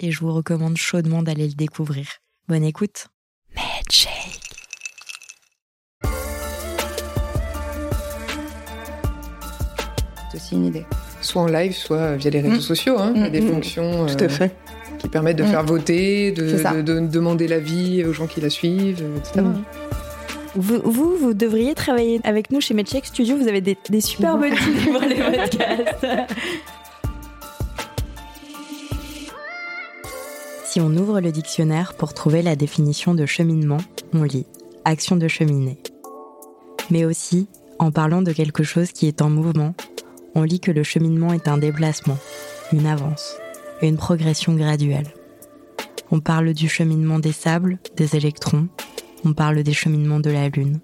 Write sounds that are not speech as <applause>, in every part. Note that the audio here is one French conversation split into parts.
et je vous recommande chaudement d'aller le découvrir. Bonne écoute. Medshake. C'est aussi une idée. Soit en live, soit via les réseaux Mm. sociaux. Hein. Il y a Mm, des mm, fonctions Tout à euh, fait. qui permettent de Mm. faire voter, de, demander l'avis aux gens qui la suivent, euh, etc. Vous, vous, vous devriez travailler avec nous chez Medcheck Studio. Vous avez des, des super bonnes idées pour les <laughs> podcasts. Si on ouvre le dictionnaire pour trouver la définition de cheminement, on lit action de cheminer. Mais aussi, en parlant de quelque chose qui est en mouvement, on lit que le cheminement est un déplacement, une avance, une progression graduelle. On parle du cheminement des sables, des électrons, on parle des cheminements de la Lune.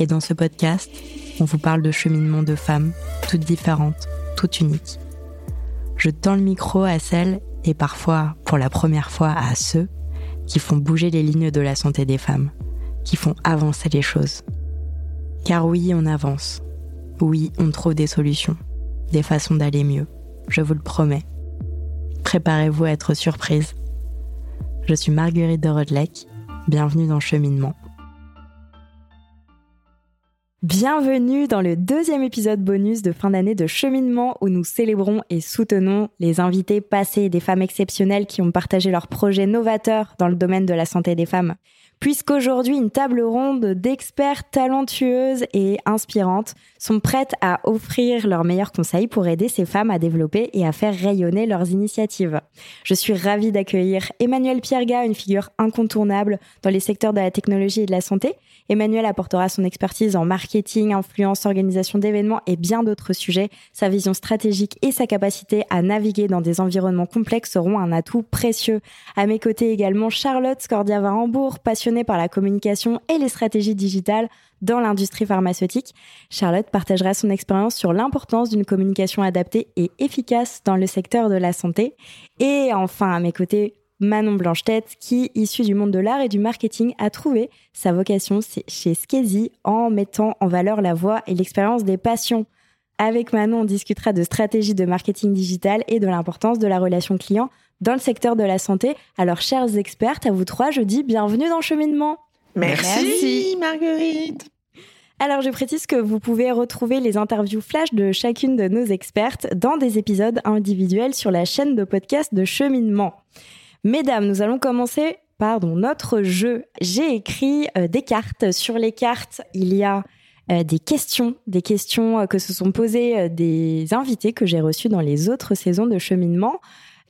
Et dans ce podcast, on vous parle de cheminements de femmes, toutes différentes, toutes uniques. Je tends le micro à celles, et parfois pour la première fois à ceux, qui font bouger les lignes de la santé des femmes, qui font avancer les choses. Car oui, on avance. Oui, on trouve des solutions, des façons d'aller mieux, je vous le promets. Préparez-vous à être surprise. Je suis Marguerite de Rodelec, bienvenue dans Cheminement. Bienvenue dans le deuxième épisode bonus de fin d'année de Cheminement où nous célébrons et soutenons les invités passés des femmes exceptionnelles qui ont partagé leurs projets novateurs dans le domaine de la santé des femmes. Puisqu'aujourd'hui, une table ronde d'experts talentueuses et inspirantes sont prêtes à offrir leurs meilleurs conseils pour aider ces femmes à développer et à faire rayonner leurs initiatives. Je suis ravie d'accueillir Emmanuel Pierga, une figure incontournable dans les secteurs de la technologie et de la santé. Emmanuel apportera son expertise en marketing, influence, organisation d'événements et bien d'autres sujets. Sa vision stratégique et sa capacité à naviguer dans des environnements complexes seront un atout précieux. À mes côtés également Charlotte Scordia-Varambourg, passionnée par la communication et les stratégies digitales dans l'industrie pharmaceutique. Charlotte partagera son expérience sur l'importance d'une communication adaptée et efficace dans le secteur de la santé. Et enfin, à mes côtés, Manon Blanche-Tête, qui, issue du monde de l'art et du marketing, a trouvé sa vocation chez Skezy en mettant en valeur la voix et l'expérience des patients. Avec Manon, on discutera de stratégie de marketing digital et de l'importance de la relation client dans le secteur de la santé. Alors, chers expertes, à vous trois, je dis bienvenue dans le cheminement. Merci, Marguerite. Alors, je précise que vous pouvez retrouver les interviews flash de chacune de nos expertes dans des épisodes individuels sur la chaîne de podcast de Cheminement. Mesdames, nous allons commencer par notre jeu. J'ai écrit euh, des cartes. Sur les cartes, il y a euh, des questions, des questions euh, que se sont posées euh, des invités que j'ai reçus dans les autres saisons de Cheminement.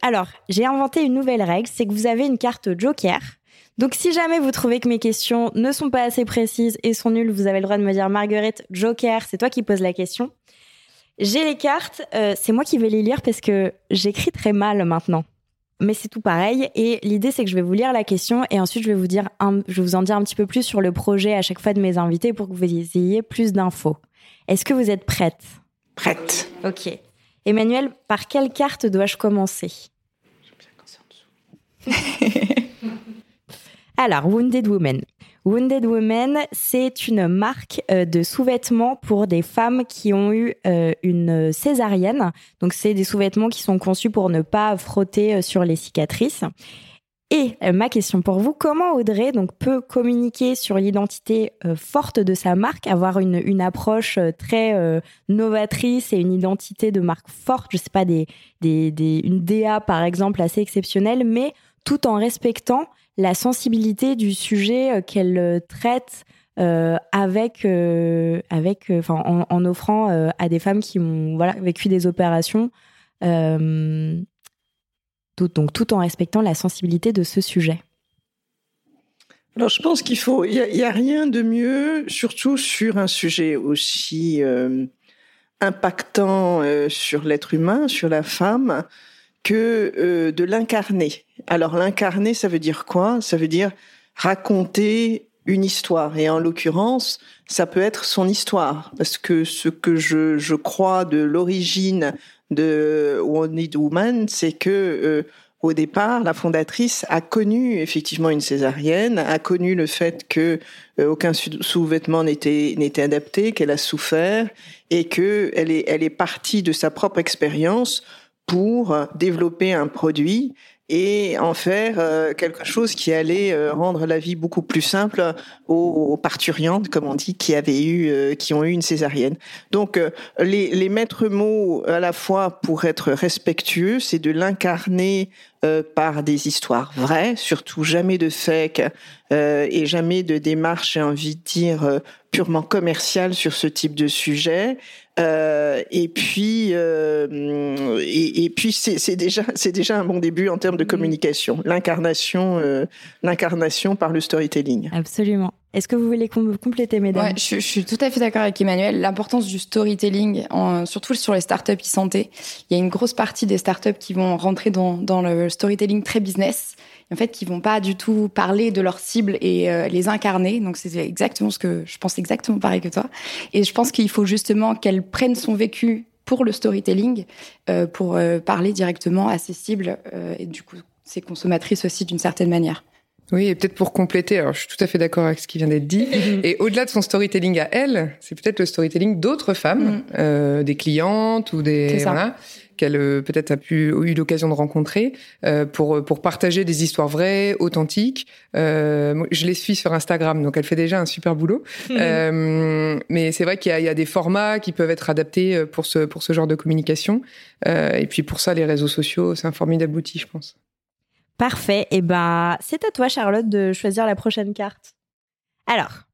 Alors, j'ai inventé une nouvelle règle, c'est que vous avez une carte joker. Donc, si jamais vous trouvez que mes questions ne sont pas assez précises et sont nulles, vous avez le droit de me dire Marguerite, Joker, c'est toi qui poses la question. J'ai les cartes, euh, c'est moi qui vais les lire parce que j'écris très mal maintenant. Mais c'est tout pareil. Et l'idée, c'est que je vais vous lire la question et ensuite je vais vous dire, un- je vais vous en dire un petit peu plus sur le projet à chaque fois de mes invités pour que vous ayez plus d'infos. Est-ce que vous êtes prête? Prête. Ok. Emmanuel, par quelle carte dois-je commencer? <laughs> Alors, Wounded Woman. Wounded Woman, c'est une marque euh, de sous-vêtements pour des femmes qui ont eu euh, une césarienne. Donc, c'est des sous-vêtements qui sont conçus pour ne pas frotter euh, sur les cicatrices. Et euh, ma question pour vous, comment Audrey donc, peut communiquer sur l'identité euh, forte de sa marque, avoir une, une approche euh, très novatrice et une identité de marque forte, je sais pas, des, des, une DA par exemple assez exceptionnelle, mais tout en respectant la sensibilité du sujet qu'elle traite avec, avec, en, offrant à des femmes qui ont voilà, vécu des opérations, donc tout en respectant la sensibilité de ce sujet. Alors, je pense qu'il faut. Il n'y a, rien de mieux, surtout sur un sujet aussi euh, impactant euh, sur l'être humain, sur la femme, que de l'incarner. Alors l'incarner, ça veut dire quoi? Ça veut dire raconter une histoire. Et en l'occurrence, ça peut être son histoire. Parce que ce que je crois de l'origine de One Need Woman, c'est que euh, au départ, la fondatrice a connu effectivement une césarienne, a connu le fait que euh, aucun sous-vêtement n'était n'était adapté, qu'elle a souffert et que elle est elle est partie de sa propre expérience pour développer un produit et en faire euh, quelque chose qui allait euh, rendre la vie beaucoup plus simple aux, parturiantes, comme on dit, qui avaient eu, euh, qui ont eu une césarienne. Donc, les, les maîtres mots à la fois pour être respectueux, c'est de l'incarner par des histoires vraies, surtout jamais de fake et jamais de démarche, j'ai envie de dire, purement commerciale sur ce type de sujet. Euh, et puis, euh, et, et, puis c'est déjà c'est déjà un bon début en termes de mm. communication, l'incarnation euh, l'incarnation par le storytelling. Absolument. Est-ce que vous voulez compléter, mesdames ouais, je, suis tout à fait d'accord avec Emmanuel. L'importance du storytelling, en, surtout sur les startups e-santé. Il y a une grosse partie des startups qui vont rentrer dans, le storytelling très business en fait, qui vont pas du tout parler de leur cible et euh, les incarner. Donc, c'est exactement ce que je pense exactement pareil que toi. Et je pense qu'il faut justement qu'elle prenne son vécu pour le storytelling, euh, pour euh, parler directement à ses cibles et du coup, ses consommatrices aussi d'une certaine manière. Oui, et peut-être pour compléter, alors je suis tout à fait d'accord avec ce qui vient d'être dit. <laughs> et au-delà de son storytelling à elle, c'est peut-être le storytelling d'autres femmes, mm. euh, des clientes ou des voilà, qu'elle euh, peut-être a pu eu l'occasion de rencontrer euh, pour pour partager des histoires vraies, authentiques. Euh, je les suis sur Instagram, donc elle fait déjà un super boulot. euh, mais c'est vrai qu'il y, y a, des formats qui peuvent être adaptés pour ce pour ce genre de communication. Euh, et puis pour ça, les réseaux sociaux, c'est un formidable outil, je pense. Parfait. Et eh ben, c'est à toi, Charlotte, de choisir la prochaine carte. Alors,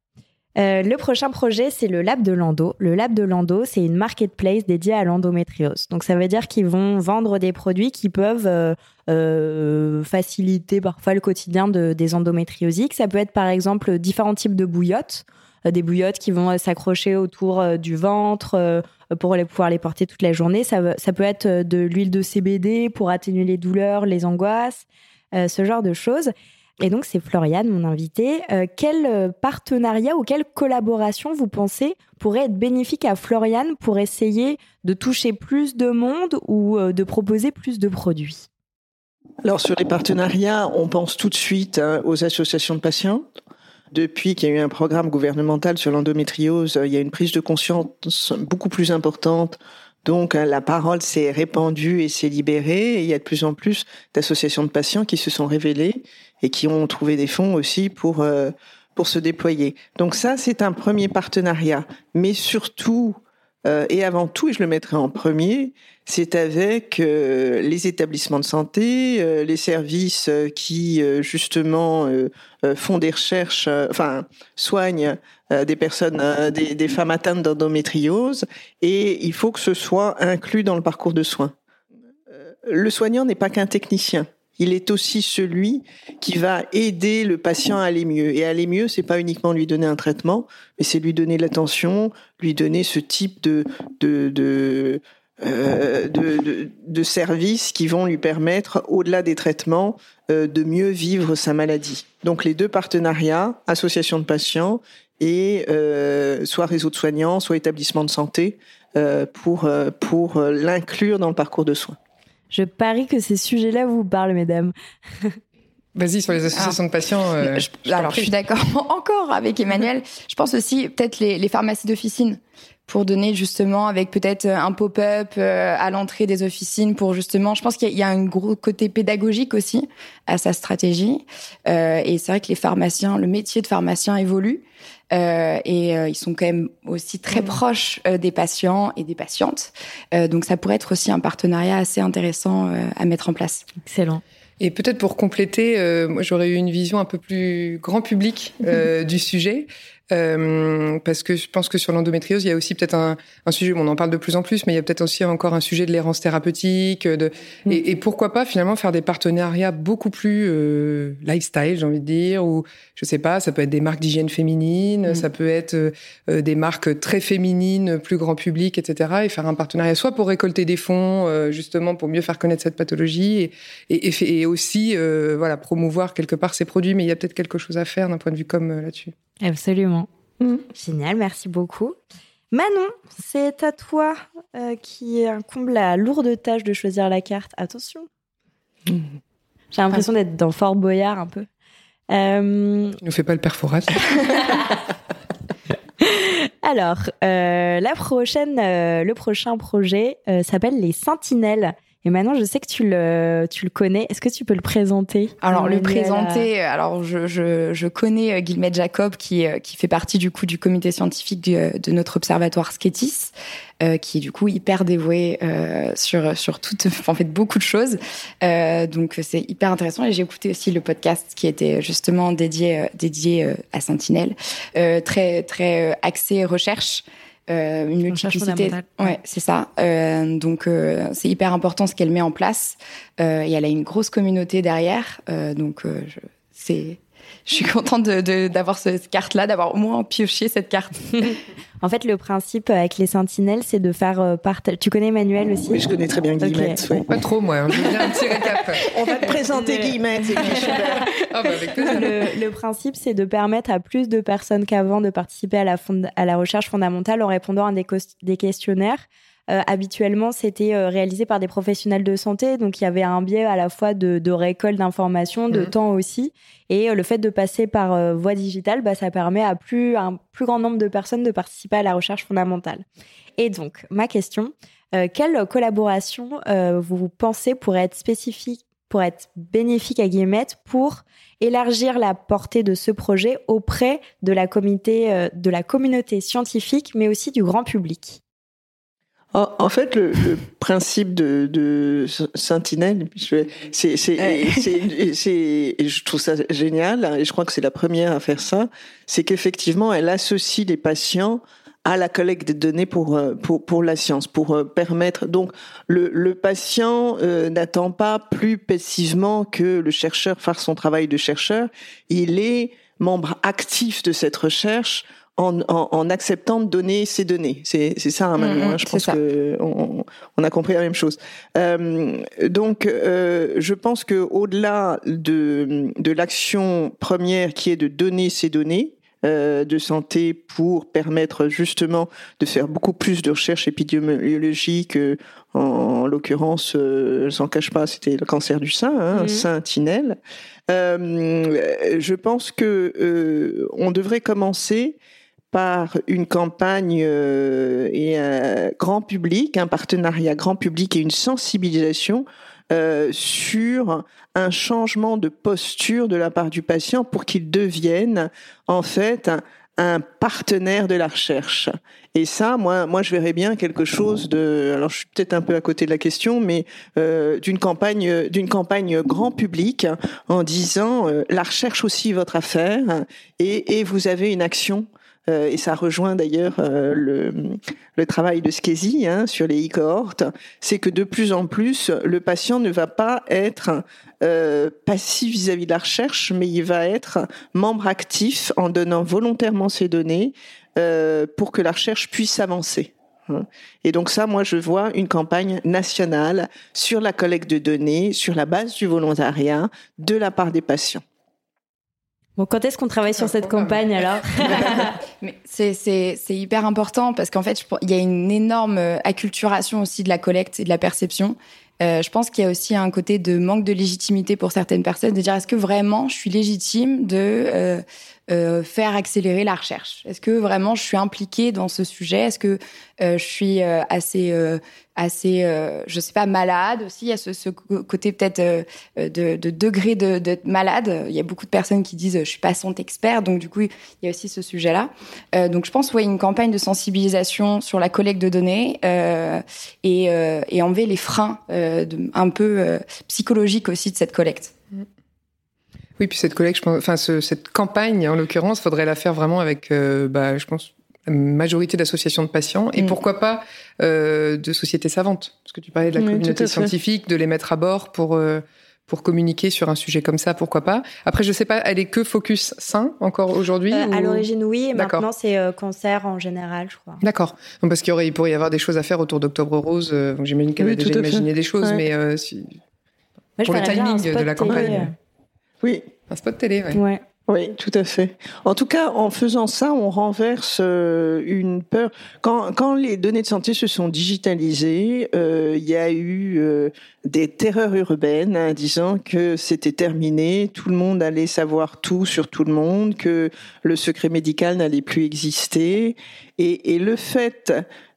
euh, le prochain projet, c'est le Lab de Lando. Le Lab de Lando, c'est une marketplace dédiée à l'endométriose. Donc, ça veut dire qu'ils vont vendre des produits qui peuvent euh, euh, faciliter parfois le quotidien de, des endométriosiques. Ça peut être, par exemple, différents types de bouillottes. des bouillottes qui vont s'accrocher autour du ventre pour les, pouvoir les porter toute la journée. Ça, ça peut être de l'huile de CBD pour atténuer les douleurs, les angoisses, ce genre de choses. Et donc, c'est Floriane, mon invité. Euh, quel euh, partenariat ou quelle collaboration vous pensez pourrait être bénéfique à Floriane pour essayer de toucher plus de monde ou euh, de proposer plus de produits? Alors, sur les partenariats, on pense tout de suite hein, aux associations de patients. Depuis qu'il y a eu un programme gouvernemental sur l'endométriose, il y a une prise de conscience beaucoup plus importante donc hein, la parole s'est répandue et s'est libérée. Et il y a de plus en plus d'associations de patients qui se sont révélées et qui ont trouvé des fonds aussi pour euh, pour se déployer. Donc ça, c'est un premier partenariat. Mais surtout, euh, et avant tout, et je le mettrai en premier, c'est avec euh, les établissements de santé, les services qui justement font des recherches, enfin soignent des personnes, des, des femmes atteintes d'endométriose, et il faut que ce soit inclus dans le parcours de soins. Le soignant n'est pas qu'un technicien il est aussi celui qui va aider le patient à aller mieux. Et aller mieux, c'est pas uniquement lui donner un traitement, mais c'est lui donner l'attention, lui donner ce type de de de, euh, de, de, services qui vont lui permettre, au-delà des traitements, euh, de mieux vivre sa maladie. Donc les deux partenariats, association de patients et euh, soit réseau de soignants, soit établissement de santé, pour pour l'inclure dans le parcours de soins. Je parie que ces sujets-là vous parlent, mesdames. Vas-y, sur les associations de patients. Euh, alors, je suis d'accord <laughs> encore avec Emmanuel. Je pense aussi peut-être les, les pharmacies d'officine pour donner justement avec peut-être un pop-up euh, à l'entrée des officines pour justement, je pense qu'il y a un gros côté pédagogique aussi à sa stratégie. Euh, et c'est vrai que les pharmaciens, le métier de pharmacien évolue. Euh, et euh, ils sont quand même aussi très mmh. proches euh, des patients et des patientes. donc ça pourrait être aussi un partenariat assez intéressant à mettre en place. Excellent. Et peut-être pour compléter, moi j'aurais eu une vision un peu plus grand public <laughs> du sujet. Euh, parce que je pense que sur l'endométriose, il y a aussi peut-être un, un, sujet, on en parle de plus en plus, mais il y a peut-être aussi encore un sujet de l'errance thérapeutique, de, mm. et, et, pourquoi pas finalement faire des partenariats beaucoup plus euh, lifestyle, j'ai envie de dire, ou je sais pas, ça peut être des marques d'hygiène féminine, mm. ça peut être euh, des marques très féminines, plus grand public, etc. Et faire un partenariat soit pour récolter des fonds, euh, justement pour mieux faire connaître cette pathologie, et, et, et aussi voilà promouvoir quelque part ces produits. Mais il y a peut-être quelque chose à faire d'un point de vue comme là-dessus. Absolument. Mm. Génial, merci beaucoup. Manon, c'est à toi euh, qui incombe la lourde tâche de choisir la carte. Attention. <laughs> J'ai l'impression d'être dans Fort Boyard un peu. Euh... Ne fais pas le perforat. <laughs> Alors, euh, la prochaine, euh, le prochain projet s'appelle les Sentinelles. Et maintenant, je sais que tu le, tu le connais. Est-ce que tu peux le présenter Alors, le présenter, alors je, je, je connais euh, Guillemette Jacob qui, euh, qui fait partie du coup du comité scientifique de, de notre observatoire Sketis, euh, qui est du coup hyper dévoué euh, sur, sur toute, <laughs> en fait, beaucoup de choses. Euh, donc, c'est hyper intéressant. Et j'ai écouté aussi le podcast qui était justement dédié, dédié à Sentinelle, très, très axé recherche. Euh, une multiplicité. Ouais, c'est ça. Euh, donc euh, c'est hyper important ce qu'elle met en place. Et elle a une grosse communauté derrière. Donc c'est je suis contente d'avoir de, cette carte-là, d'avoir au moins pioché cette carte. en fait, le principe avec les sentinelles, c'est de faire euh, partager. Tu connais Emmanuel aussi? Oui, je connais très bien Guillemette. Okay. Pas trop, moi. Je viens un petit récap. <laughs> On va te présenter Guillemette. Ah, bah avec le, le, principe, c'est de permettre à plus de personnes qu'avant de participer à la, à la recherche fondamentale en répondant à des, des questionnaires euh, habituellement, c'était euh, réalisé par des professionnels de santé, donc il y avait un biais à la fois de, de récolte d'informations, de mhm. temps aussi, et euh, le fait de passer par voie digitale, bah, ça permet à plus un plus grand nombre de personnes de participer à la recherche fondamentale. Et donc, ma question, quelle collaboration vous pensez pourrait être spécifique pour être bénéfique à Guillemette pour élargir la portée de ce projet auprès de la, comité, de la communauté scientifique, mais aussi du grand public? En fait, le, le principe de, de Sentinelle, c'est, c'est, c'est, je trouve ça génial, et je crois que c'est la première à faire ça, c'est qu'effectivement, elle associe les patients à la collecte des données pour euh, pour pour la science, pour euh, permettre. Donc le, le patient euh, n'attend pas plus passivement que le chercheur fasse son travail de chercheur, il est membre actif de cette recherche en, en, en, acceptant de donner ces données. C'est, c'est ça, hein, mm-hmm. je pense que on, on, a compris la même chose. Euh, donc, euh, je pense que au-delà de, de l'action première qui est de donner ces données, euh, de santé pour permettre justement de faire beaucoup plus de recherches épidémiologiques. Euh, en, en l'occurrence, euh, je s'en cache pas, c'était le cancer du sein, hein, mm-hmm. Sentinelle. Euh, je pense que on devrait commencer par une campagne euh, et un grand public, un partenariat grand public et une sensibilisation euh, sur un changement de posture de la part du patient pour qu'il devienne en fait un, partenaire de la recherche. Et ça, moi, moi, je verrais bien quelque chose de. Alors, je suis peut-être un peu à côté de la question, mais euh, d'une campagne, d'une campagne grand public en disant euh, la recherche aussi votre affaire et, et vous avez une action euh, et ça rejoint d'ailleurs euh, le, le, travail de Skesi hein, sur les e-cohortes, c'est que de plus en plus, le patient ne va pas être euh, passif vis-à-vis de la recherche, mais il va être membre actif en donnant volontairement ses données euh, pour que la recherche puisse avancer. Hein. Et donc ça, moi, je vois une campagne nationale sur la collecte de données, sur la base du volontariat de la part des patients. Bon, quand est-ce qu'on travaille sur cette campagne alors? <laughs> Mais c'est, hyper important parce qu'en fait, il y a une énorme euh, acculturation aussi de la collecte et de la perception. Euh, je pense qu'il y a aussi un côté de manque de légitimité pour certaines personnes, de dire est-ce que vraiment je suis légitime de euh, euh, faire accélérer la recherche Est-ce que vraiment je suis impliquée dans ce sujet? Est-ce que euh, je suis euh, assez, assez, je sais pas, malade aussi? Il y a ce, côté peut-être de, de, degré de, malade. Il y a beaucoup de personnes qui disent je suis pas santé expert, donc du coup il y a aussi ce sujet-là. donc je pense ouais une campagne de sensibilisation sur la collecte de données et, enlever les freins un peu psychologiques aussi de cette collecte. Oui, puis cette collègue, je pense, enfin cette campagne en l'occurrence, faudrait la faire vraiment avec, bah, je pense, la majorité d'associations de patients et mm. pourquoi pas de sociétés savantes, parce que tu parlais de la communauté scientifique, de les mettre à bord pour pour communiquer sur un sujet comme ça, pourquoi pas. Après, je sais pas, elle est que focus sain encore aujourd'hui euh, À l'origine, oui. Et maintenant, c'est euh, cancer en général, je crois. D'accord. Parce qu'il y aurait, il pourrait y avoir des choses à faire autour d'Octobre Rose. Euh, J'imagine qu'elle a déjà imaginé des choses, mais euh, si... pour le timing de la campagne. Oui. Un spot télé, ouais. ouais. Oui, tout à fait. En tout cas, en faisant ça, on renverse euh, une peur. Quand, quand les données de santé se sont digitalisées, euh, il y a eu euh, des terreurs urbaines hein, disant que c'était terminé, tout le monde allait savoir tout sur tout le monde, que le secret médical n'allait plus exister. Et, et le fait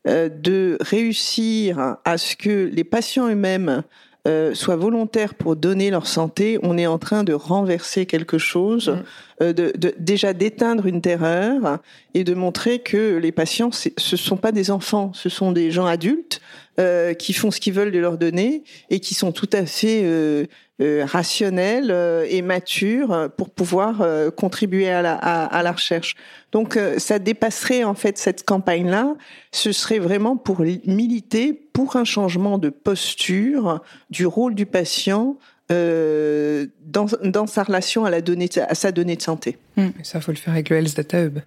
de réussir à ce que les patients eux-mêmes euh, soient volontaires pour donner leur santé, on est en train de renverser quelque chose, mm. euh, de, de, déjà d'éteindre une terreur et de montrer que les patients, ce sont pas des enfants, ce sont des gens adultes euh, qui font ce qu'ils veulent de leur donner et qui sont tout à fait euh, euh, rationnels et matures pour pouvoir contribuer à la, à, la, recherche. Donc ça dépasserait en fait cette campagne-là. Ce serait vraiment pour militer pour un changement de posture du rôle du patient euh, dans, dans, sa relation à, la donnée, à sa donnée de santé. Mmh. Ça, faut le faire avec le Health Data Hub.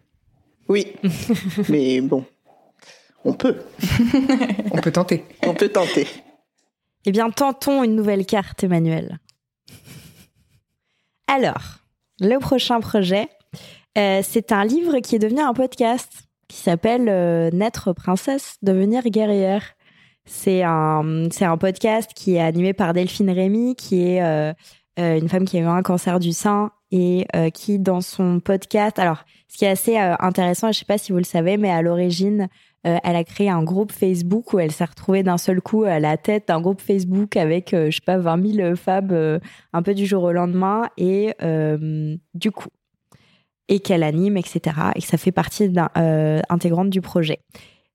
Oui, <laughs> mais bon, on peut. <laughs> on peut tenter. On peut tenter. Eh bien, tentons une nouvelle carte, Emmanuel. Alors, le prochain projet, euh, c'est un livre qui est devenu un podcast qui s'appelle euh, Naître princesse, devenir guerrière. C'est un, c'est un podcast qui est animé par Delphine Rémy, qui est euh, une femme qui a eu un cancer du sein et qui, dans son podcast, alors, ce qui est assez intéressant, je ne sais pas si vous le savez, mais à l'origine, euh, elle a créé un groupe Facebook où elle s'est retrouvée d'un seul coup à la tête d'un groupe Facebook avec, euh, je sais pas, 20 000 femmes euh, un peu du jour au lendemain et du coup, et qu'elle anime, etc. Et que ça fait partie intégrante du projet.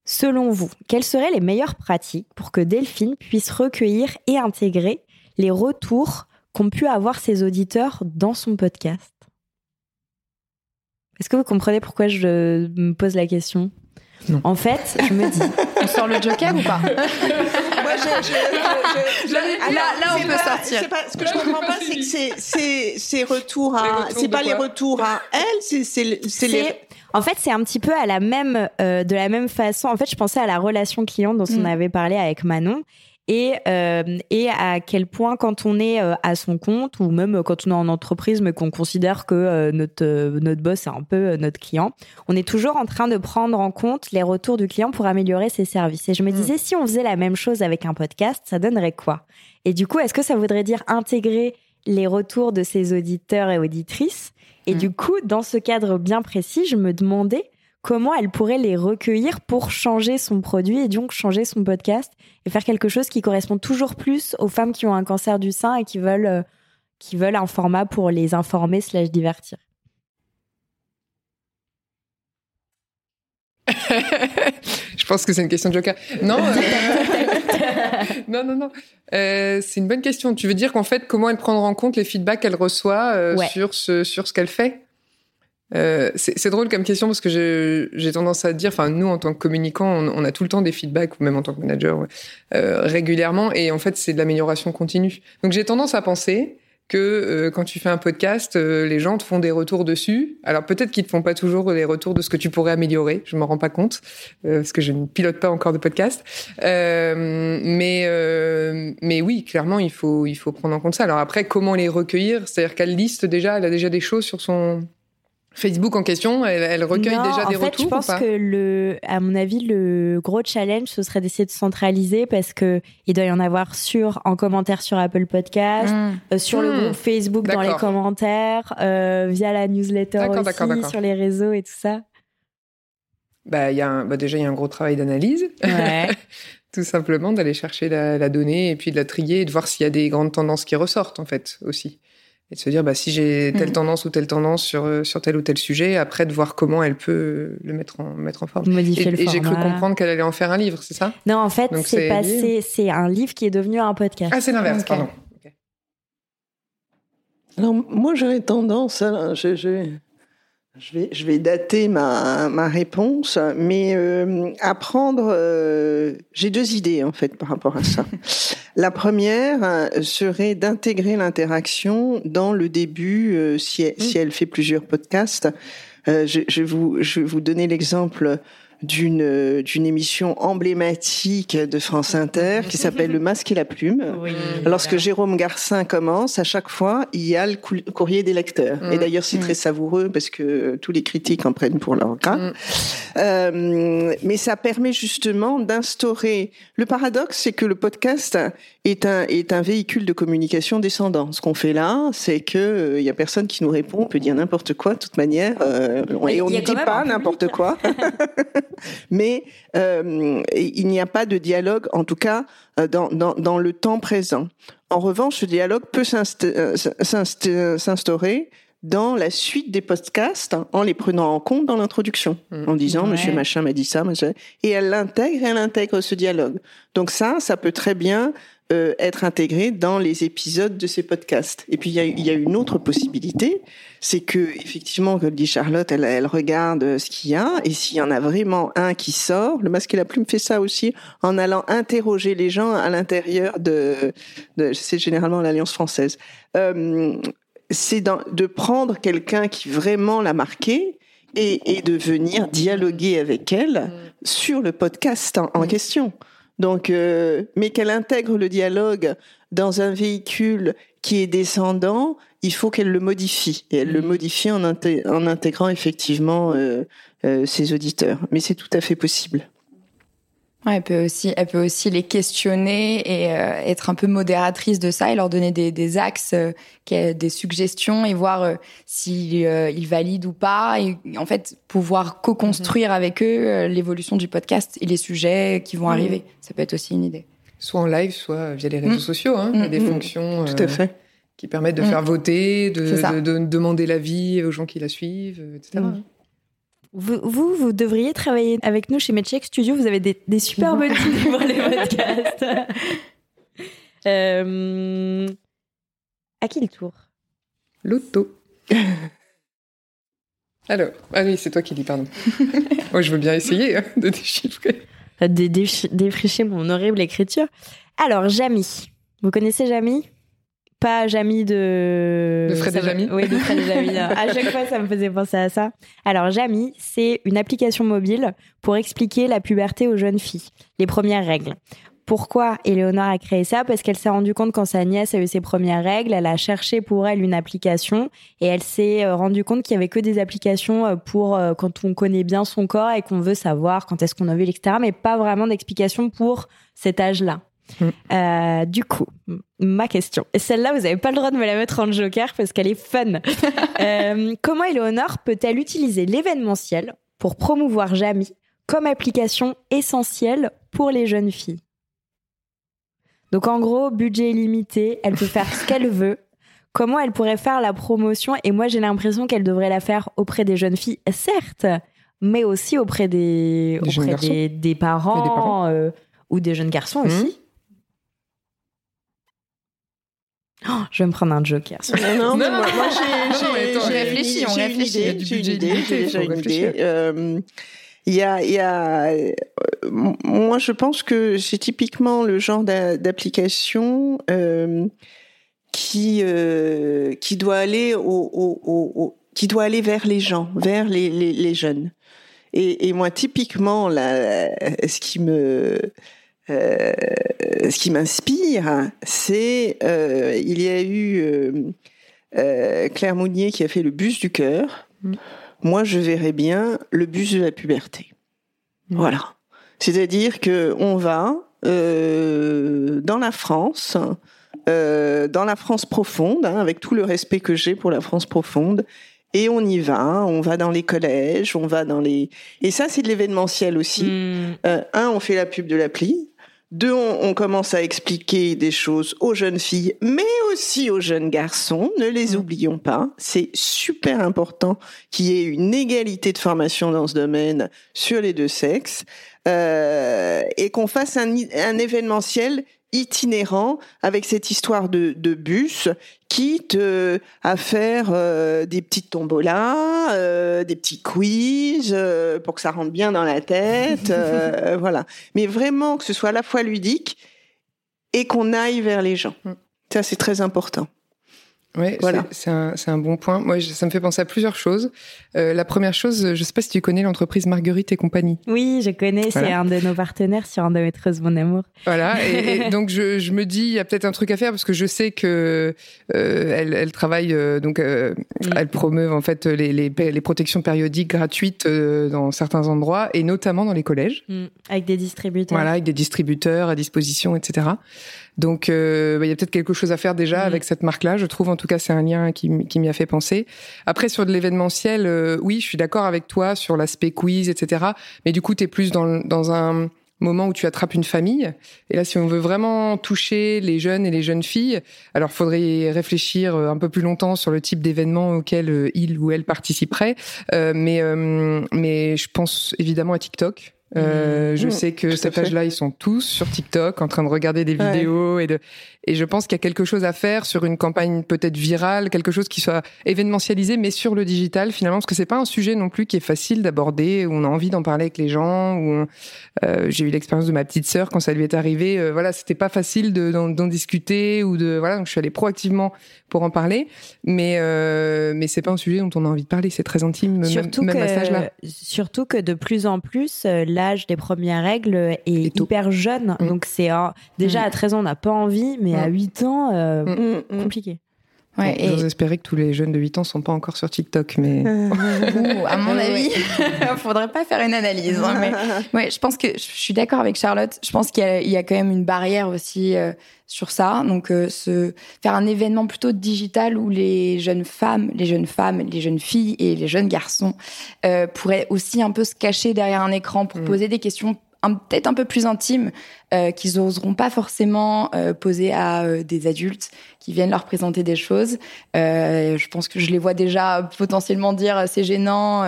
Selon vous, quelles seraient les meilleures pratiques pour que Delphine puisse recueillir et intégrer les retours qu'ont pu avoir ses auditeurs dans son podcast? Est-ce que vous comprenez pourquoi je me pose la question? En fait, je me dis, on sort le Joker ou pas? Moi, je, là, là, on peut sortir. Pas, ce que je comprends pas, c'est que c'est c'est retours à, c'est pas les retours à elle, c'est c'est les. En fait, c'est un petit peu à la même, euh, de la même façon. En fait, je pensais à la relation client dont on mm. avait parlé avec Manon et, euh, et à quel point quand on est euh, à son compte ou même quand on est en entreprise mais qu'on considère que euh, notre notre boss est un peu notre client, on est toujours en train de prendre en compte les retours du client pour améliorer ses services. Et je me mm. disais si on faisait la même chose avec un podcast, ça donnerait quoi? Et du coup, est-ce que ça voudrait dire intégrer les retours de ses auditeurs et auditrices? Et mm. du coup, dans ce cadre bien précis, je me demandais comment elle pourrait les recueillir pour changer son produit et donc changer son podcast et faire quelque chose qui correspond toujours plus aux femmes qui ont un cancer du sein et qui veulent, euh, qui veulent un format pour les informer slash divertir. <laughs> Je pense que c'est une question de joker. Non, euh, <laughs> non, non, non. Euh, c'est une bonne question. Tu veux dire qu'en fait, comment elle prendre en compte les feedbacks qu'elle reçoit sur ce sur ce qu'elle fait? Euh, c'est drôle comme question parce que j'ai tendance à dire, enfin nous en tant que communicants, on, a tout le temps des feedbacks ou même en tant que manager euh, régulièrement et en fait c'est de l'amélioration continue. Donc j'ai tendance à penser que euh, quand tu fais un podcast, euh, les gens te font des retours dessus. Alors peut-être qu'ils te font pas toujours les retours de ce que tu pourrais améliorer, je m'en rends pas compte parce que je ne pilote pas encore de podcast. mais mais oui, clairement il faut il faut prendre en compte ça. Alors après comment les recueillir? C'est-à-dire qu'elle liste déjà, elle a déjà des choses sur son Facebook en question, elle, recueille déjà des en fait, retours. Je pense que le, à mon avis, le gros challenge, ce serait d'essayer de centraliser parce que il doit y en avoir sur en commentaire sur Apple Podcast, mmh. euh, sur le mmh. groupe Facebook dans les commentaires, euh, via la newsletter aussi, sur les réseaux et tout ça. Bah, y a un, bah déjà il y a un gros travail d'analyse. Ouais. <laughs> tout simplement d'aller chercher la, la, donnée et puis de la trier et de voir s'il y a des grandes tendances qui ressortent en fait aussi et de se dire bah si j'ai telle mm. tendance ou telle tendance sur euh, sur tel ou tel sujet après de voir comment elle peut le mettre en mettre en forme. Modifier et, et j'ai cru comprendre qu'elle allait en faire un livre c'est ça? Non en fait c'est passé c'est un livre qui est devenu un podcast. Ah c'est l'inverse pardon. Alors moi j'aurais tendance, à, je, je, je, vais, je vais dater ma, ma réponse, mais euh, apprendre, euh, j'ai deux idées en fait par rapport à ça. La première euh, serait d'intégrer l'interaction dans le début, euh, si, elle, si elle fait plusieurs podcasts. Euh, je, je, vous, je vais vous donner l'exemple d'une d'une émission emblématique de France Inter qui <laughs> s'appelle Le Masque et la Plume. Oui, Lorsque Jérôme Garcin commence, à chaque fois, il y a le courrier des lecteurs. Et mm. d'ailleurs, c'est très mm. savoureux parce que tous les critiques en prennent pour leur cas. Mm. Euh, mais ça permet justement d'instaurer. Le paradoxe, c'est que le podcast est un est un véhicule de communication descendant. Ce qu'on fait là, c'est que il euh, y a personne qui nous répond. On peut dire n'importe quoi de toute manière, euh, et on ne dit pas n'importe quoi. <laughs> mais euh, il n'y a pas de dialogue, en tout cas euh, dans, dans, dans le temps présent. En revanche, ce dialogue peut euh, s'instaurer dans la suite des podcasts en les prenant en compte dans l'introduction, mmh. en disant Monsieur Machin m'a dit ça, et elle l'intègre, elle intègre ce dialogue. Donc ça, ça peut très bien euh, être intégré dans les épisodes de ces podcasts. Et puis il y a, y a, une autre possibilité, c'est que effectivement, comme dit Charlotte, elle, elle regarde ce qu'il y a, et s'il y en a vraiment un qui sort, le masque et la plume fait ça aussi en allant interroger les gens à l'intérieur de, de c'est généralement l'Alliance française. Euh, c'est de prendre quelqu'un qui vraiment l'a marqué et, et, de venir dialoguer avec elle mm. sur le podcast en, en mm. question. Donc, euh, mais qu'elle intègre le dialogue dans un véhicule qui est descendant, il faut qu'elle le modifie. Et elle le mm. modifie en, en intégrant effectivement euh, euh, ses auditeurs. Mais c'est tout à fait possible. Ouais, elle peut aussi, elle peut aussi les questionner et euh, être un peu modératrice de ça et leur donner des, des axes, euh, des suggestions et voir euh, s'ils euh, ils valident ou pas et en fait pouvoir co-construire mhm. avec eux l'évolution du podcast et les sujets qui vont mhm. arriver. Ça peut être aussi une idée. Soit en live, soit via les réseaux mhm. sociaux. Hein. Il y a des fonctions. Tout à fait. Qui permettent de faire voter, de, de, de, demander l'avis aux gens qui la suivent, etc. Vous, vous, devriez travailler avec nous chez Medcheck Studio. Vous avez des, des super bonnes <laughs> idées pour les podcasts. <laughs> euh... À qui le tour? L'auto. <laughs> Alors, ah oui, c'est toi qui dis, pardon. Moi, je veux bien essayer hein, de déchiffrer. De défricher mon horrible écriture. Alors, Jamie. Vous connaissez Jamie pas Jamie de... De Fred et Jamie Oui, de Fred et Jamie. <laughs> à chaque fois, ça me faisait penser à ça. Alors, Jamie, c'est une application mobile pour expliquer la puberté aux jeunes filles. Les premières règles. Pourquoi Eleonore a créé ça? Parce qu'elle s'est rendue compte quand sa nièce a eu ses premières règles, elle a cherché pour elle une application et elle s'est euh, rendue compte qu'il y avait que des applications euh, pour euh, quand on connaît bien son corps et qu'on veut savoir quand est-ce qu'on a vu etc. Mais pas vraiment d'explication pour cet âge-là. Mm. Euh, du coup, ma question. Et celle-là, vous n'avez pas le droit de me la mettre en joker parce qu'elle est fun. <laughs> euh, comment Eleonore peut-elle utiliser l'événementiel pour promouvoir Jamie comme application essentielle pour les jeunes filles? Donc en gros, budget limité, elle peut faire ce qu'elle veut. Comment elle pourrait faire la promotion? Et moi, j'ai l'impression qu'elle devrait la faire auprès des jeunes filles, certes, mais aussi auprès des, auprès des, des, parents. Euh, ou des jeunes garçons aussi. Mmh. Oh, je vais me prendre un joker. Non, non, moi, moi j'ai réfléchi, on réfléchit. J'ai une idée, j'ai déjà une idée. Euh, il y a, il y a, euh, moi je pense que c'est typiquement le genre d'application euh, qui euh, qui doit aller au, au, au, qui doit aller vers les gens, vers les, les, les jeunes. Et, et moi typiquement là, ce qui me euh, ce qui m'inspire, c'est euh, il y a eu euh, euh, Claire Mounier qui a fait le bus du cœur. Mm. Moi, je verrais bien le bus de la puberté. Mm. Voilà. C'est-à-dire que on va dans la France, dans la France profonde, hein, avec tout le respect que j'ai pour la France profonde, et on y va, on va dans les collèges, on va dans les... Et ça, c'est de l'événementiel aussi. Mm. Euh, un, on fait la pub de l'appli. Deux, on, commence à expliquer des choses aux jeunes filles, mais aussi aux jeunes garçons. Ne les mm. oublions pas. C'est super important qu'il y ait une égalité de formation dans ce domaine sur les deux sexes euh, et qu'on fasse un, un événementiel itinérant avec cette histoire de, de bus, quitte à faire euh, des petites tombolas, euh, des petits quiz euh, pour que ça rentre bien dans la tête, <laughs> voilà. Mais vraiment que ce soit à la fois ludique et qu'on aille vers les gens. Mm. Ça, c'est très important. Oui, voilà. c'est un, un, bon point. Moi, ça me fait penser à plusieurs choses. Euh, la première chose, je sais pas si tu connais l'entreprise Marguerite et compagnie. Oui, je connais. C'est un de nos partenaires sur Endométreuse Mon Amour. Voilà. Et, <laughs> donc, je, je, me dis, il y a peut-être un truc à faire parce que je sais que euh, elle, elle, travaille, euh, donc, euh, elle promeut en fait les, les, les protections périodiques gratuites dans certains endroits et notamment dans les collèges. Mm. Avec des distributeurs. Voilà, avec des distributeurs à disposition, etc. Donc, bah, il y a peut-être quelque chose à faire déjà avec cette marque-là. Je trouve, en tout cas, c'est un lien qui, m'y a fait penser. Après, sur de l'événementiel, euh, oui, je suis d'accord avec toi sur l'aspect quiz, etc. Mais du coup, tu es plus dans, dans un moment où tu attrapes une famille. Et là, si on veut vraiment toucher les jeunes et les jeunes filles, alors faudrait réfléchir euh, un peu plus longtemps sur le type d'événement auquel il ou elle participerait. Euh, mais, mais je pense évidemment à TikTok. Euh, je mmh, sais que ces pages-là, ils sont tous sur TikTok en train de regarder des vidéos et de et je pense qu'il y a quelque chose à faire sur une campagne peut-être virale, quelque chose qui soit événementialisé, mais sur le digital finalement, parce que c'est pas un sujet non plus qui est facile d'aborder, où on a envie d'en parler avec les gens. Où euh, j'ai eu l'expérience de ma petite sœur quand ça lui est arrivé. Euh, voilà, c'était pas facile d'en discuter ou de voilà. Donc je suis allée proactivement pour en parler, mais euh, mais c'est pas un sujet dont on a envie de parler. C'est très intime, surtout même, que, à cet âge-là. Surtout que de plus en plus, euh, l'âge des premières règles est hyper jeune. Mm. Donc c'est déjà mm. à 13 ans, on n'a pas envie, mais à 8 ans, euh, mm, mm. compliqué. Ouais, et... J'ose espérer que tous les jeunes de 8 ans sont pas encore sur TikTok, mais <laughs> à mon <laughs> avis, il <laughs> faudrait pas faire une analyse. Hein, mais ouais, je pense que je suis d'accord avec Charlotte. Je pense qu'il y, y, a quand même une barrière aussi euh, sur ça. Donc, euh, se faire un événement plutôt digital où les jeunes femmes, les jeunes femmes, les jeunes filles et les jeunes garçons euh, pourraient aussi un peu se cacher derrière un écran pour mm. poser des questions peut-être un peu plus intimes euh, qu'ils n'oseront pas forcément euh, poser à euh, des adultes qui viennent leur présenter des choses. Euh, je pense que je les vois déjà potentiellement dire c'est gênant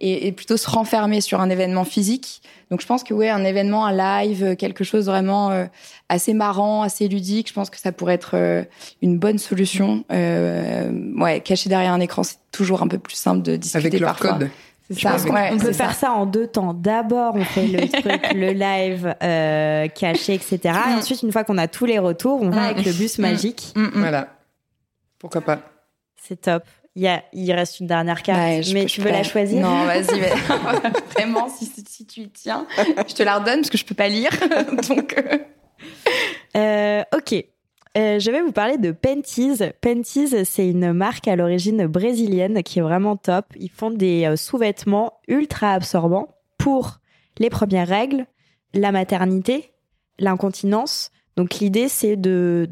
et, et, plutôt se renfermer sur un événement physique. Donc je pense que ouais, un événement, un live, quelque chose vraiment assez marrant, assez ludique, je pense que ça pourrait être une bonne solution. ouais, caché derrière un écran, c'est toujours un peu plus simple de discuter Avec leur parfois. code on peut faire ça. en deux temps. D'abord, on fait le <laughs> truc, le live euh, caché, etc. Et mm. ensuite, une fois qu'on a tous les retours, on va mm. avec le bus mm. magique. Voilà. Pourquoi pas C'est top. Il, y a, il reste une dernière carte, mais tu veux la choisir Non, vas-y. <laughs> Vraiment, si, si, tu y tiens, je te la redonne parce que je peux pas lire. <laughs> Donc, euh... Euh, ok. Euh, je vais vous parler de Penties. Penties, c'est une marque à l'origine brésilienne qui est vraiment top. Ils font des euh, sous-vêtements ultra absorbants pour les premières règles, la maternité, l'incontinence donc l'idée c'est de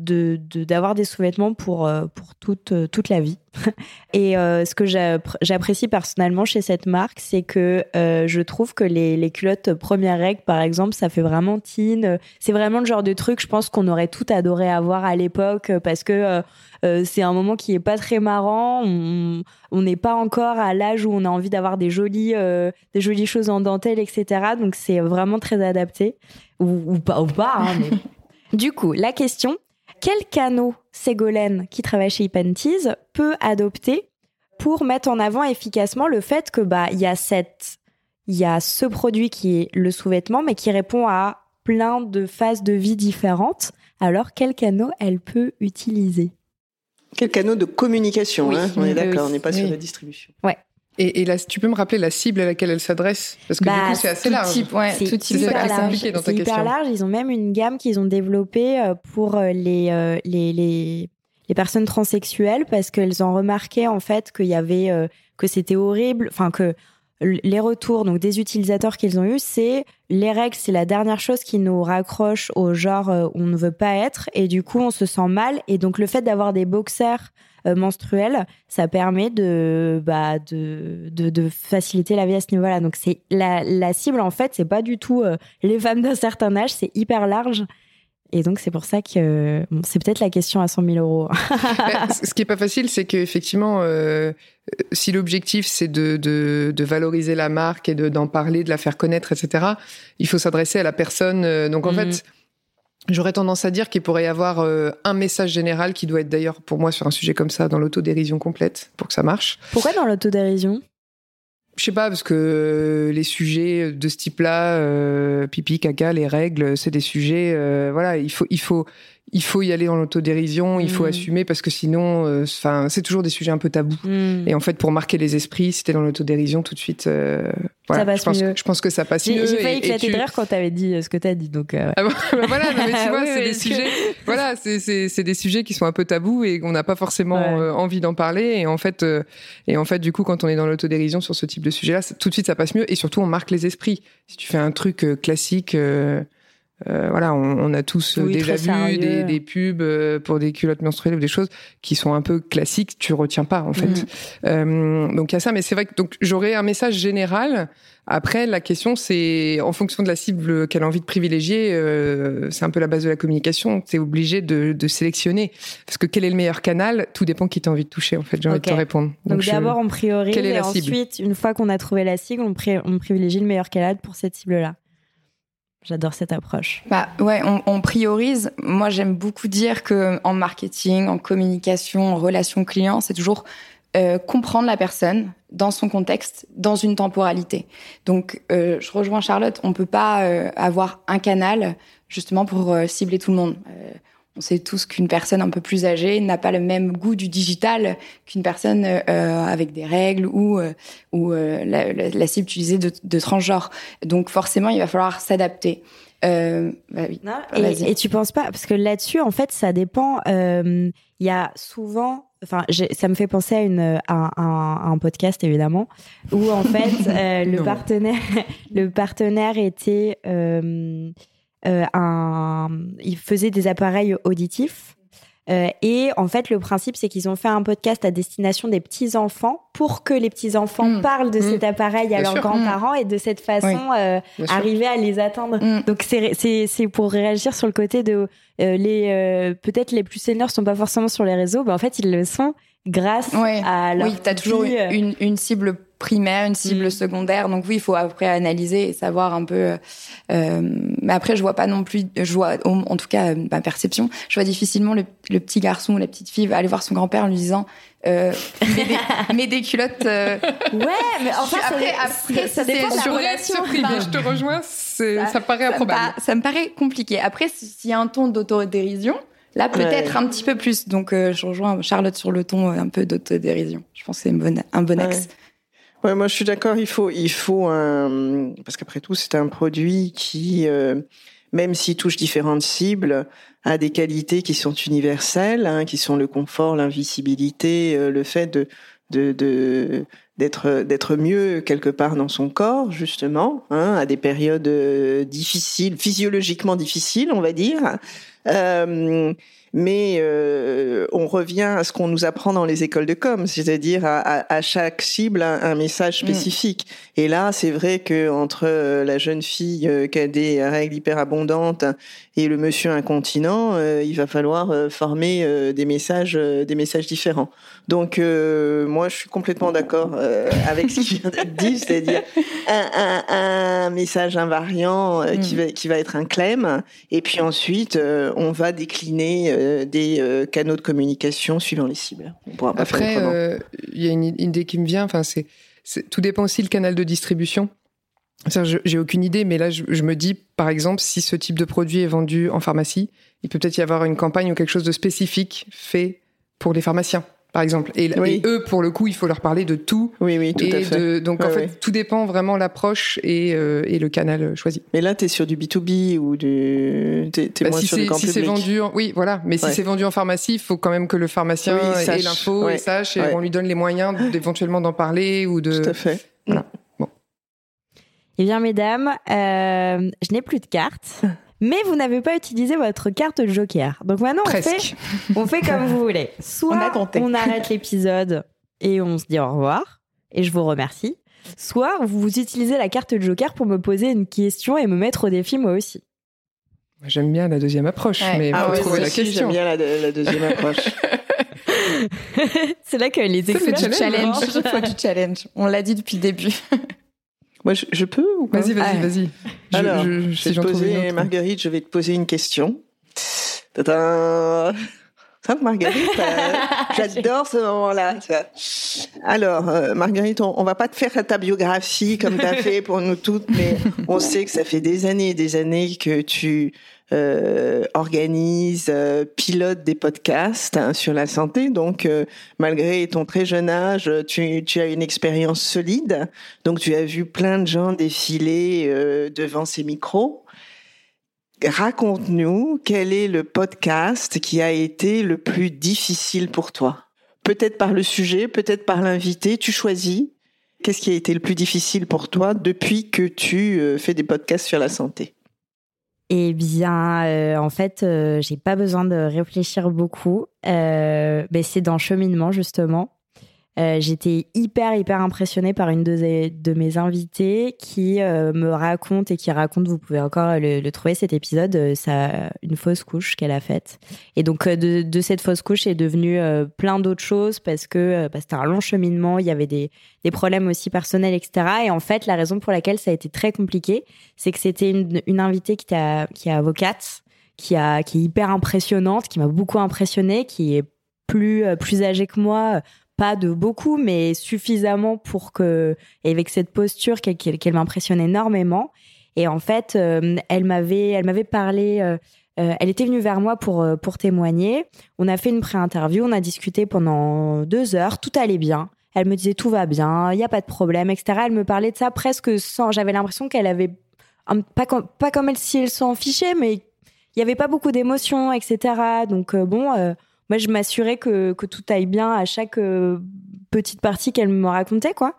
d'avoir de, des sous-vêtements pour euh, pour toute euh, toute la vie. <laughs> Et euh, ce que j'apprécie personnellement chez cette marque, c'est que je trouve que les, les culottes première règle par exemple, ça fait vraiment teen. C'est vraiment le genre de truc, je pense qu'on aurait tout adoré avoir à l'époque parce que c'est un moment qui est pas très marrant. On n'est pas encore à l'âge où on a envie d'avoir des jolies des jolies choses en dentelle, etc. Donc c'est vraiment très adapté ou, pas ou pas. Hein, <laughs> du coup, la question, quel canot Ségolène, qui travaille chez Ipentease, peut adopter pour mettre en avant efficacement le fait que bah il y a cette il y a ce produit qui est le sous-vêtement mais qui répond à plein de phases de vie différentes. Alors quel canot elle peut utiliser? Quel canot de communication hein? On est d'accord, on n'est pas sur la distribution. Ouais. Et, et là, tu peux me rappeler la cible à laquelle elle s'adresse? Parce que du bah, coup, c'est assez large. Type, ouais, c'est tout hyper large. Dans ta hyper large. Ils ont même une gamme qu'ils ont développée euh, pour euh, les, euh, les, les, les personnes transsexuelles parce qu'elles ont remarqué en fait qu'il y avait que c'était horrible, enfin que les retours donc des utilisateurs qu'ils ont eu, c'est les règles, c'est la dernière chose qui nous raccroche au genre où on ne veut pas être et du coup on se sent mal et donc le fait d'avoir des boxers menstruelle, ça permet de, bah, de, de, faciliter la vie à ce niveau-là. Donc c'est la, la cible en fait, c'est pas du tout euh, les femmes d'un certain âge, c'est hyper large. Et donc c'est pour ça que bon, c'est peut-être la question à 100 000 euros. <laughs> Ce qui est pas facile, c'est qu'effectivement, euh, si l'objectif c'est de, de, de, valoriser la marque et d'en parler, de la faire connaître, etc., il faut s'adresser à la personne. donc en mm. fait, J'aurais tendance à dire qu'il pourrait y avoir euh, un message général qui doit être d'ailleurs pour moi sur un sujet comme ça dans l'autodérision complète pour que ça marche. Pourquoi dans l'autodérision? Je sais pas parce que les sujets de ce type-là, euh, pipi, caca, les règles, c'est des sujets. Euh, voilà, il faut, il faut, il faut y aller dans l'autodérision, il faut mm. assumer parce que sinon, euh, enfin, c'est toujours des sujets un peu tabous. Mm. Et en fait, pour marquer les esprits, c'était dans l'autodérision tout de suite. Euh, ça passe je pense, mieux. je pense que ça passe mieux. J'ai failli éclater de rire quand t'avais dit euh, ce que t'as dit, donc. Ah bah, bah, voilà, mais tu <laughs> vois, c'est des sujets. <laughs> Voilà, c'est des sujets qui sont un peu tabous et qu'on n'a pas forcément envie d'en parler. Et en fait, et en fait, du coup, quand on est dans l'autodérision sur ce type de sujet-là, tout de suite, ça passe mieux. Et surtout, on marque les esprits. Si tu fais un truc classique. Euh, voilà, on, a tous euh, déjà vu des, des, pubs euh, pour des culottes menstruelles ou des choses qui sont un peu classiques, tu retiens pas en fait. Mm. Euh, donc il y a ça, mais c'est vrai que donc j'aurais un message général. Après, la question c'est en fonction de la cible qu'elle a envie de privilégier, euh, c'est un peu la base de la communication. C'est obligé de, de, sélectionner parce que quel est le meilleur canal? Tout dépend qui t'as envie de toucher en fait. J'ai envie de te répondre. Donc, d'abord on priorise et ensuite une fois qu'on a trouvé la cible, on, on privilégie le meilleur canal pour cette cible là. J'adore cette approche. Bah ouais, on, priorise. Moi, j'aime beaucoup dire que en marketing, en communication, en relation client, c'est toujours euh, comprendre la personne dans son contexte, dans une temporalité. Donc, euh, je rejoins Charlotte. On peut pas euh, avoir un canal justement pour cibler tout le monde. On sait tous qu'une personne un peu plus âgée n'a pas le même goût du digital qu'une personne euh, avec des règles ou euh, ou euh, la, la, la, cible utilisée de, de transgenre. Donc forcément, il va falloir s'adapter. Bah oui. et, et, tu penses pas parce que là-dessus, en fait, ça dépend. Il y a souvent enfin ça me fait penser à une à, à, à un podcast évidemment où en fait <laughs> euh, le partenaire le partenaire était euh, un, ils faisaient des appareils auditifs. Euh, et en fait, le principe, c'est qu'ils ont fait un podcast à destination des petits enfants pour que les petits enfants mmh. parlent de mmh. cet appareil à leurs grands-parents mmh. et de cette façon oui. euh, arriver à les atteindre. Mmh. Donc c'est pour réagir sur le côté de euh, les euh, peut-être les plus seniors sont pas forcément sur les réseaux, mais en fait ils le sont grâce ouais. à leur oui, t'as toujours euh, une, une cible primaire, une cible mmh. secondaire. Donc oui, il faut après analyser et savoir un peu. Euh, mais après, je vois pas non plus. Je vois, en tout cas, ma perception, je vois difficilement le, le petit garçon ou la petite fille aller voir son grand-père en lui disant. Euh, <laughs> mets, des, mets des culottes. Euh... Ouais, mais enfin, après, après, ça dépend de la relation. je te rejoins. Ça, ça, paraît ça improbable. Me ça me paraît compliqué. Après, s'il y a un ton d'autodérision, Là, peut-être ouais. un petit peu plus. Donc, euh, je rejoins Charlotte sur le ton euh, un peu d'autodérision. Je pense que c'est bon, un bon axe. Ouais. Ouais. moi, je suis d'accord. Il faut, il faut un... Parce qu'après tout, c'est un produit qui, euh, même s'il touche différentes cibles, a des qualités qui sont universelles, hein, qui sont le confort, l'invisibilité, euh, le fait de d'être d'être mieux quelque part dans son corps justement hein, à des périodes euh, difficiles physiologiquement difficiles on va dire mais euh, on revient à ce qu'on nous apprend dans les écoles de com, c'est-à-dire à, à, à, chaque cible un, un message mm. spécifique. Et là, c'est vrai que entre euh, la jeune fille euh, qui a des règles hyperabondantes et le monsieur incontinent, euh, il va falloir former des messages, des messages différents. Donc moi, je suis complètement d'accord avec ce qui vient d'être dit, c'est-à-dire un, un, un, message invariant mm. qui va qui va être un clem, et puis ensuite on va décliner des canaux de communication suivant les cibles. Après, il y a une idée qui me vient. Enfin, c'est tout dépend aussi le canal de distribution. J'ai aucune idée, mais là, je, je, me dis, par exemple, si ce type de produit est vendu en pharmacie, il peut peut-être y avoir une campagne ou quelque chose de spécifique fait pour les pharmaciens, par exemple. Et, oui. et eux, pour le coup, il faut leur parler de tout. Oui, oui, tout et à fait. De, donc, ouais, en fait, ouais. tout dépend vraiment l'approche et, euh, et, le canal choisi. Mais là, tu es sur du B2B ou du. T'es es bah, moins si sur du grand si public. vendu en... Oui, voilà. Mais si c'est vendu en pharmacie, il faut quand même que le pharmacien oui, ait l'info et sache et on lui donne les moyens éventuellement d'en parler ou de. Tout à fait. Voilà. Eh bien, mesdames, euh, je n'ai plus de cartes. <laughs> Mais vous n'avez pas utilisé votre carte de joker. Donc maintenant, on fait, on fait comme vous voulez. <laughs> Soit on, on arrête l'épisode et on se dit au revoir. Et je vous remercie. Soit vous utilisez la carte de joker pour me poser une question et me mettre au défi moi aussi. J'aime bien la deuxième approche, ouais. mais ah faut trouver la question. J'aime bien la, la, deuxième approche. <laughs> C'est là que les experts du challenge. Fois du challenge. On l'a dit depuis le début. <laughs> Moi, je, je peux ou Vas-y, vas-y, ah. vas-y. Alors, je, je, je, je vais te poser, Marguerite, je vais te poser une question. Sainte Marguerite, euh, <laughs> j'adore ce moment-là. Alors, euh, Marguerite, on, va pas te faire ta biographie comme tu as <laughs> fait pour nous toutes, mais on sait que ça fait des années et des années que tu euh, organises, euh, pilotes des podcasts hein, sur la santé. Donc, malgré ton très jeune âge, tu, tu as une expérience solide. Donc, tu as vu plein de gens défiler devant ces micros. Raconte-nous quel est le podcast qui a été le plus difficile pour toi? Peut-être par le sujet, peut-être par l'invité, tu choisis. Qu'est-ce qui a été le plus difficile pour toi depuis que tu euh, fais des podcasts sur la santé? Eh bien, euh, en fait, euh, j'ai pas besoin de réfléchir beaucoup. mais c'est dans cheminement justement. Euh, j'étais hyper, hyper impressionnée par une de, mes invitées qui euh, me raconte et qui raconte, vous pouvez encore le, trouver cet épisode, euh, ça, une fausse couche qu'elle a faite. Et donc, de, de, cette fausse couche est devenu plein d'autres choses parce que bah, c'était un long cheminement, il y avait des, des problèmes aussi personnels, etc. Et en fait, la raison pour laquelle ça a été très compliqué, c'est que c'était une, une invitée qui, qui est avocate, qui, a, qui est hyper impressionnante, qui m'a beaucoup impressionnée, qui est plus, plus âgée que moi, pas de beaucoup, mais suffisamment pour que, et avec cette posture qu'elle m'impressionne énormément. Et en fait, euh, elle m'avait, elle m'avait parlé. Euh, euh, elle était venue vers moi pour pour témoigner. On a fait une pré-interview, on a discuté pendant deux heures, tout allait bien. Elle me disait tout va bien, il y a pas de problème, etc. Elle me parlait de ça presque sans. J'avais l'impression qu'elle avait pas comme pas comme elle si elle s'en fichait, mais il y avait pas beaucoup d'émotions, etc. Donc bon, moi, je m'assurais que, que tout aille bien à chaque euh, petite partie qu'elle me racontait, quoi.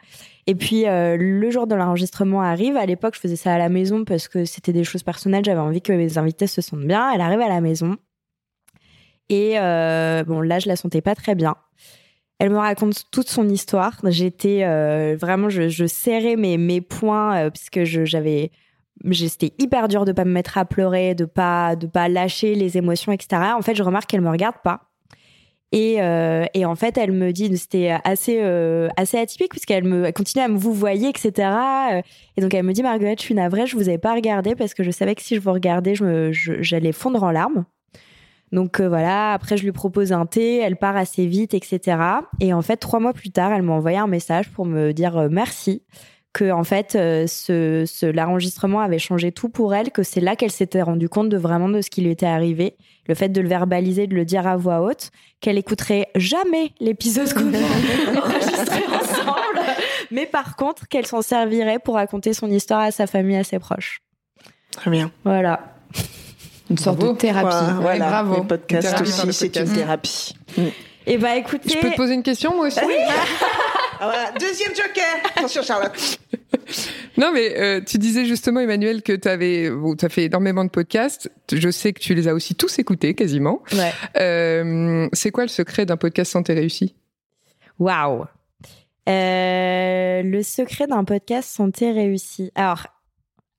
Et puis, euh, le jour de l'enregistrement arrive. À l'époque, je faisais ça à la maison parce que c'était des choses personnelles. J'avais envie que mes invités se sentent bien. Elle arrive à la maison. Et euh, bon, là, je la sentais pas très bien. Elle me raconte toute son histoire. J'étais vraiment, je, serrais mes, mes poings puisque j'avais c'était hyper dur de pas me mettre à pleurer, de pas de pas lâcher les émotions, etc. En fait, je remarque qu'elle me regarde pas. Et, euh, et, en fait, elle me dit, c'était assez euh, assez atypique puisqu'elle me elle continue à me vous voyez, etc. Et donc elle me dit, Marguerite, je suis navrée, je vous avais pas regardé parce que je savais que si je vous regardais, je j'allais fondre en larmes. Donc euh, voilà, après je lui propose un thé, elle part assez vite, etc. Et en fait, trois mois plus tard, elle m'a envoyé un message pour me dire euh, merci que en fait euh, ce, ce l'enregistrement avait changé tout pour elle, que c'est là qu'elle s'était rendue compte de vraiment de ce qui lui était arrivé, le fait de le verbaliser, de le dire à voix haute, qu'elle écouterait jamais l'épisode qu'on a <laughs> enregistré ensemble, mais par contre qu'elle s'en servirait pour raconter son histoire à sa famille, à ses proches. Très bien. Voilà. Une sorte de thérapie. voilà, bravo. Les podcasts aussi, c'est une thérapie. Et eh bah ben, écoutez. Je peux te poser une question moi aussi Oui. <laughs> Ah, Deuxième joker. Attention Charlotte. Non, mais euh, tu disais justement, Emmanuel, que tu avais, bon, as fait énormément de podcasts. Je sais que tu les as aussi tous écoutés, quasiment. Ouais. Euh, c'est quoi le secret d'un podcast santé réussi Waouh euh, Le secret d'un podcast santé réussi. Alors,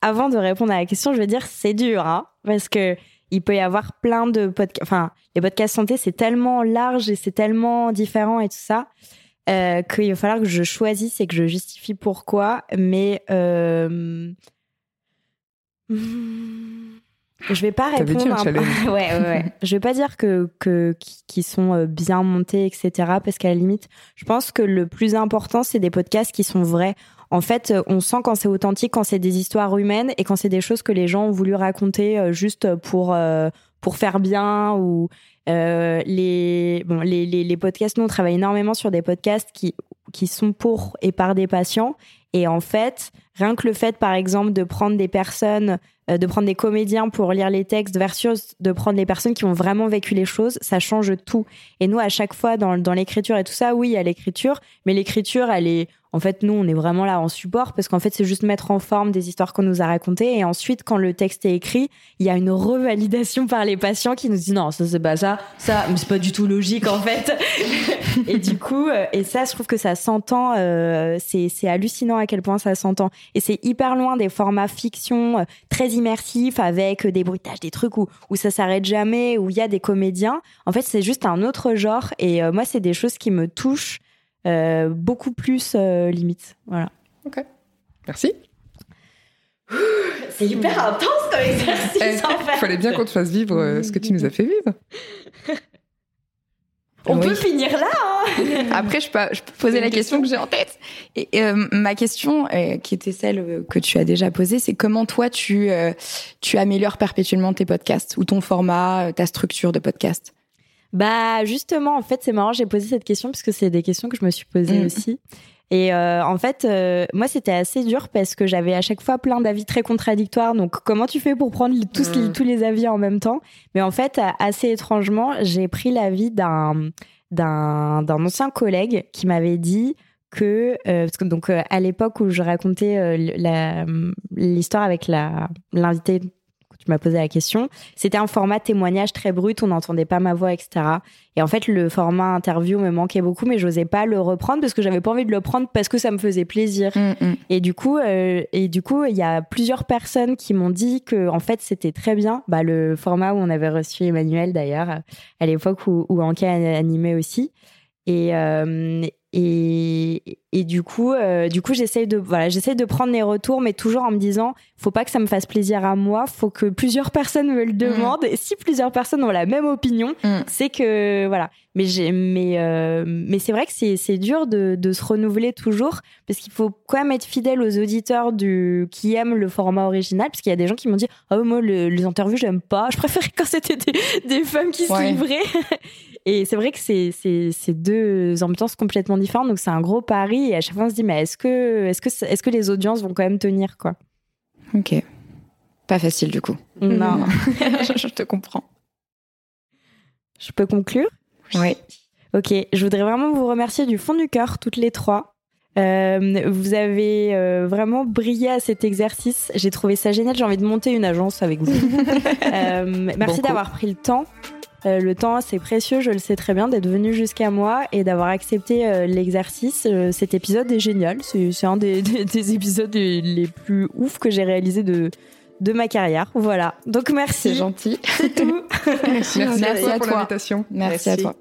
avant de répondre à la question, je veux dire, c'est dur, hein, parce que il peut y avoir plein de podcasts. Enfin, les podcasts santé, c'est tellement large et c'est tellement différent et tout ça euh, qu'il va falloir que je choisisse et que je justifie pourquoi. Mais euh... je vais pas répondre. Un... <laughs> ouais, ouais, ouais. je vais pas dire que que qui sont euh, bien montés, etc. Parce qu'à la limite, je pense que le plus important, c'est des podcasts qui sont vrais. En fait, on sent quand c'est authentique, quand c'est des histoires humaines et quand c'est des choses que les gens ont voulu raconter euh, juste pour euh, pour faire bien ou euh, les, bon, les, les, les, podcasts, nous, on travaille énormément sur des podcasts qui, qui sont pour et par des patients. Et en fait, rien que le fait, par exemple, de prendre des personnes, euh, de prendre des comédiens pour lire les textes versus de prendre des personnes qui ont vraiment vécu les choses, ça change tout. Et nous, à chaque fois, dans, dans l'écriture et tout ça, oui, il y a l'écriture, mais l'écriture, elle est, en fait, nous, on est vraiment là en support parce qu'en fait, c'est juste mettre en forme des histoires qu'on nous a racontées. Et ensuite, quand le texte est écrit, il y a une revalidation par les patients qui nous disent non, ça, c'est pas ça, ça, mais c'est pas du tout logique, en fait. <laughs> et du coup, euh, et ça, je trouve que ça s'entend, euh, c'est, hallucinant à quel point ça s'entend. Et c'est hyper loin des formats fiction euh, très immersifs avec des bruitages, des trucs où, où ça s'arrête jamais, où il y a des comédiens. En fait, c'est juste un autre genre. Et moi, c'est des choses qui me touchent euh, beaucoup plus euh, limite. Voilà. Ok. Merci. C'est hyper intense comme exercice eh, en fait. Fallait bien qu'on te fasse vivre euh, ce que tu nous as fait vivre. <laughs> On peut finir là. Hein <laughs> Après, je peux, je peux poser la question, que j'ai en tête. Et euh, ma question, euh, qui était celle que tu as déjà posée, c'est comment toi tu tu améliores perpétuellement tes podcasts ou ton format, ta structure de podcast? Bah justement, en fait, c'est marrant, j'ai posé cette question parce que c'est des questions que je me suis posées mm. aussi. Et euh, en fait, euh, moi, c'était assez dur parce que j'avais à chaque fois plein d'avis très contradictoires. Donc, comment tu fais pour prendre tous, les, mm. tous les avis en même temps? Mais en fait, assez étrangement, j'ai pris l'avis d'un d'un d'un ancien collègue qui m'avait dit que euh, parce que donc à l'époque où je racontais l'histoire avec la l'invité m'a posé la question. C'était un format témoignage très brut, on n'entendait pas ma voix, etc. Et en fait, le format interview me manquait beaucoup, mais j'osais pas le reprendre parce que j'avais pas envie de le prendre parce que ça me faisait plaisir. Mm, mm. Et du coup, euh, et du coup, il y a plusieurs personnes qui m'ont dit que en fait, c'était très bien. Bah, le format où on avait reçu Emmanuel d'ailleurs à l'époque où, où Anka animait aussi. Et, euh, et, et du coup, euh, du coup, j'essaye de voilà, j'essaye de prendre les retours, mais toujours en me disant, faut pas que ça me fasse plaisir à moi, faut que plusieurs <laughs> personnes me le mm. demandent. Et si plusieurs personnes ont la même opinion, mm. c'est que voilà. Mais j'ai, mais euh, mais c'est vrai que c'est c'est dur de de se renouveler toujours parce qu'il faut quand même être fidèle aux auditeurs du qui aiment le format original, parce qu'il y a des gens qui m'ont dit, oh moi les interviews j'aime pas, je préférais quand c'était des, des femmes qui se livraient. Et c'est vrai que c'est c'est deux ambiances complètement différentes, donc c'est un gros pari. Et à chaque fois, on se dit, mais est-ce que est-ce que est-ce que les audiences vont quand même tenir quoi? Ok, pas facile du coup. Non, <laughs> <laughs> je te comprends. Je peux conclure? Oui. Ok, je voudrais vraiment vous remercier du fond du cœur, toutes les trois. Euh, vous avez euh, vraiment brillé à cet exercice. J'ai trouvé ça génial. J'ai envie de monter une agence avec vous. <laughs> euh, merci d'avoir pris le temps. Euh, le temps, c'est précieux, je le sais très bien, d'être venu jusqu'à moi et d'avoir accepté euh, l'exercice. Euh, cet épisode est génial. C'est un <laughs> des, des, épisodes les plus ouf que j'ai réalisé de, de ma carrière. Voilà. Donc merci. C'est gentil. C'est tout. <laughs> merci, à, pour l'invitation. Merci, à toi.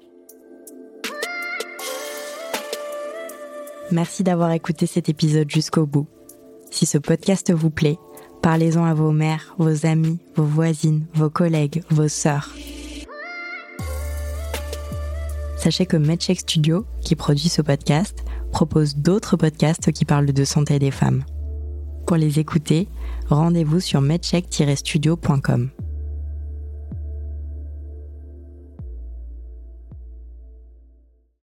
Merci d'avoir écouté cet épisode jusqu'au bout. Si ce podcast vous plaît, parlez-en à vos mères, vos amis, vos voisines, vos collègues, vos sœurs. Sachez que MedCheck Studio, qui produit ce podcast, propose d'autres podcasts qui parlent de santé des femmes. Pour les écouter, rendez-vous sur medcheck-studio.com.